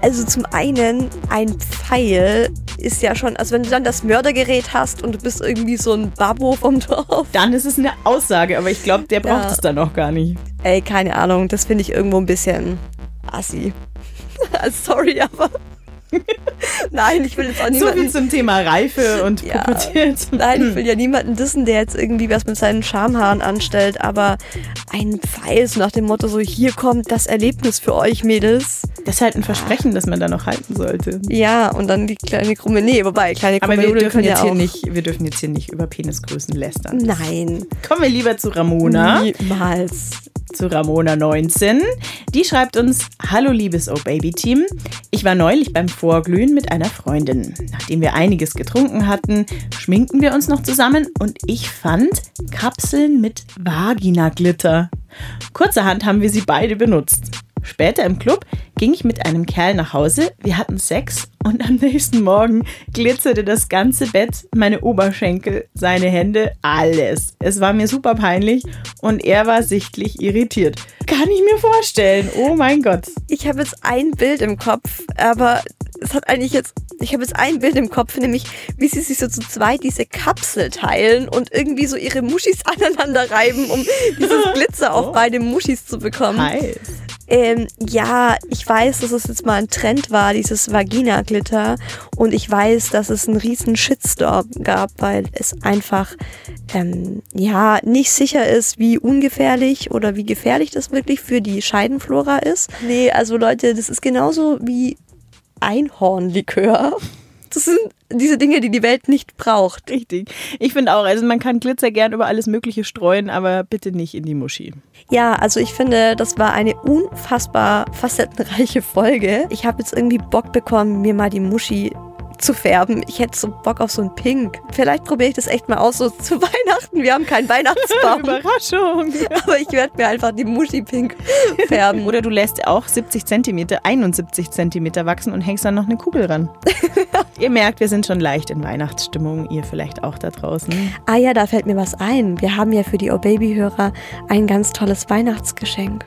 Speaker 1: Also zum einen, ein Pfeil ist ja schon, also wenn du dann das Mördergerät hast und du bist irgendwie so ein Babbo vom Dorf.
Speaker 3: Dann ist es eine Aussage, aber ich glaube, der braucht
Speaker 1: Ja.
Speaker 3: es dann noch gar nicht.
Speaker 1: Ey, keine Ahnung, das finde ich irgendwo ein bisschen assi. Sorry, aber. Nein, ich will jetzt auch
Speaker 3: So
Speaker 1: niemanden.
Speaker 3: viel zum Thema Reife und
Speaker 1: Ja.
Speaker 3: Pubertät.
Speaker 1: Nein, ich will ja niemanden dissen, der jetzt irgendwie was mit seinen Schamhaaren anstellt, aber ein Pfeil so nach dem Motto so, hier kommt das Erlebnis für euch, Mädels.
Speaker 3: Das ist halt ein Versprechen, das man da noch halten sollte.
Speaker 1: Ja, und dann die kleine krumme, nee, wobei, kleine
Speaker 3: Aber
Speaker 1: krumme
Speaker 3: wir
Speaker 1: Nudeln
Speaker 3: dürfen, jetzt
Speaker 1: ja
Speaker 3: hier nicht, wir dürfen jetzt hier nicht über Penisgrößen lästern.
Speaker 1: Nein.
Speaker 3: Kommen wir lieber zu Ramona.
Speaker 1: Niemals.
Speaker 3: zu Ramona19. Die schreibt uns: Hallo, liebes Oh Baby Team. Ich war neulich beim Vorglühen mit einer Freundin. Nachdem wir einiges getrunken hatten, schminkten wir uns noch zusammen und ich fand Kapseln mit Vagina-Glitter. Kurzerhand haben wir sie beide benutzt. Später im Club ging ich mit einem Kerl nach Hause, wir hatten Sex und am nächsten Morgen glitzerte das ganze Bett, meine Oberschenkel, seine Hände, alles. Es war mir super peinlich und er war sichtlich irritiert. Kann ich mir vorstellen. Oh mein Gott.
Speaker 1: Ich habe jetzt ein Bild im Kopf, aber es hat eigentlich jetzt, ich habe jetzt ein Bild im Kopf, nämlich wie sie sich so zu zweit diese Kapsel teilen und irgendwie so ihre Muschis aneinander reiben, um dieses Glitzer auf beide Muschis zu bekommen.
Speaker 3: Heiß.
Speaker 1: Ähm, ja, ich weiß, dass es jetzt mal ein Trend war, dieses Vagina-Glitter. Und ich weiß, dass es einen riesen Shitstorm gab, weil es einfach, ähm, ja, nicht sicher ist, wie ungefährlich oder wie gefährlich das wirklich für die Scheidenflora ist. Nee, also Leute, das ist genauso wie Einhornlikör. Das sind diese Dinge, die die Welt nicht braucht.
Speaker 3: Richtig. Ich finde auch, also man kann Glitzer gern über alles Mögliche streuen, aber bitte nicht in die Muschi.
Speaker 1: Ja, also ich finde, das war eine unfassbar facettenreiche Folge. Ich habe jetzt irgendwie Bock bekommen, mir mal die Muschi zu färben. Ich hätte so Bock auf so ein Pink. Vielleicht probiere ich das echt mal aus, so zu Weihnachten. Wir haben keinen Weihnachtsbaum,
Speaker 3: Überraschung.
Speaker 1: aber ich werde mir einfach die Muschi pink färben.
Speaker 3: Oder du lässt auch 70 cm, 71 cm wachsen und hängst dann noch eine Kugel ran. ihr merkt, wir sind schon leicht in Weihnachtsstimmung. Ihr vielleicht auch da draußen.
Speaker 1: Ah ja, da fällt mir was ein. Wir haben ja für die Oh Baby-Hörer ein ganz tolles Weihnachtsgeschenk.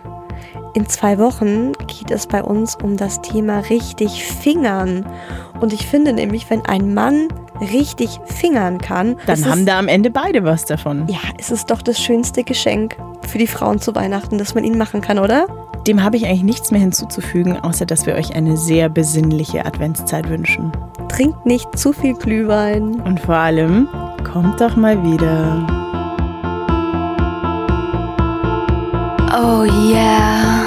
Speaker 1: In zwei Wochen geht es bei uns um das Thema richtig fingern. Und ich finde nämlich, wenn ein Mann richtig fingern kann,
Speaker 3: Dann haben da am Ende beide was davon.
Speaker 1: ja, es ist doch das schönste Geschenk für die Frauen zu Weihnachten, das man ihnen machen kann, oder?
Speaker 3: Dem habe ich eigentlich nichts mehr hinzuzufügen, außer dass wir euch eine sehr besinnliche Adventszeit wünschen.
Speaker 1: Trinkt nicht zu viel Glühwein.
Speaker 3: Und vor allem, kommt doch mal wieder.
Speaker 10: Oh yeah.